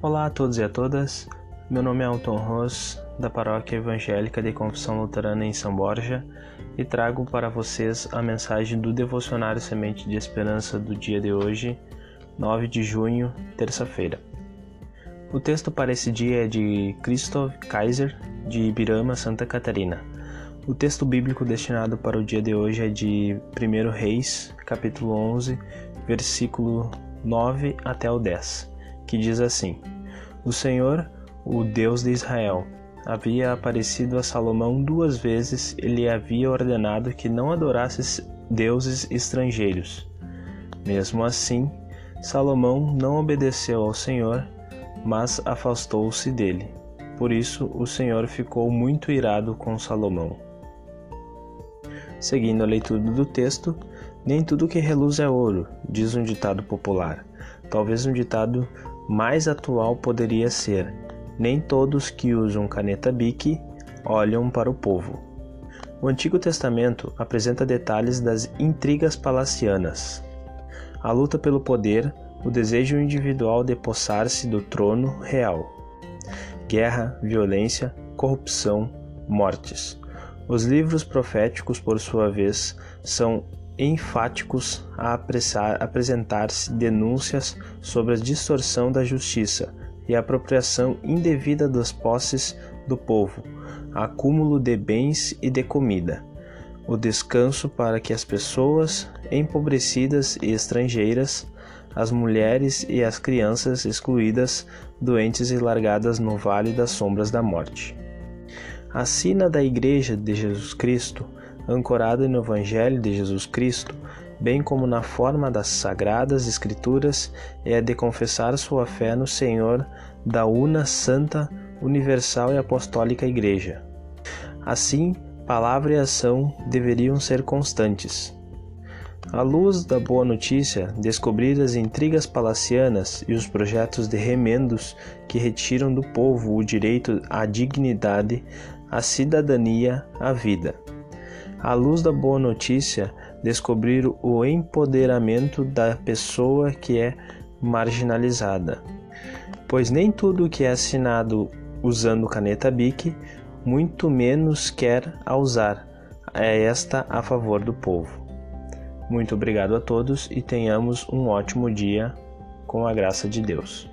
Olá a todos e a todas. Meu nome é Alton Ross, da Paróquia Evangélica de Confissão Luterana em São Borja, e trago para vocês a mensagem do Devocionário Semente de Esperança do dia de hoje, 9 de junho, terça-feira. O texto para esse dia é de Christoph Kaiser, de Ibirama, Santa Catarina. O texto bíblico destinado para o dia de hoje é de 1 Reis, capítulo 11, versículo 9 até o 10 que diz assim: O Senhor, o Deus de Israel, havia aparecido a Salomão duas vezes e lhe havia ordenado que não adorasse deuses estrangeiros. Mesmo assim, Salomão não obedeceu ao Senhor, mas afastou-se dele. Por isso, o Senhor ficou muito irado com Salomão. Seguindo a leitura do texto, nem tudo que reluz é ouro, diz um ditado popular. Talvez um ditado mais atual poderia ser: nem todos que usam caneta Bic olham para o povo. O Antigo Testamento apresenta detalhes das intrigas palacianas. A luta pelo poder, o desejo individual de possar-se do trono real. Guerra, violência, corrupção, mortes. Os livros proféticos, por sua vez, são enfáticos a apresentar-se denúncias sobre a distorção da justiça e a apropriação indevida das posses do povo, acúmulo de bens e de comida, o descanso para que as pessoas empobrecidas e estrangeiras, as mulheres e as crianças excluídas, doentes e largadas no vale das sombras da morte. A sina da Igreja de Jesus Cristo ancorada no Evangelho de Jesus Cristo, bem como na forma das Sagradas Escrituras, é a de confessar sua fé no Senhor da una, santa, universal e apostólica Igreja. Assim, palavra e ação deveriam ser constantes. À luz da boa notícia, descobrir as intrigas palacianas e os projetos de remendos que retiram do povo o direito à dignidade, à cidadania, à vida à luz da boa notícia, descobrir o empoderamento da pessoa que é marginalizada. Pois nem tudo que é assinado usando caneta Bic, muito menos quer a usar, é esta a favor do povo. Muito obrigado a todos e tenhamos um ótimo dia com a graça de Deus.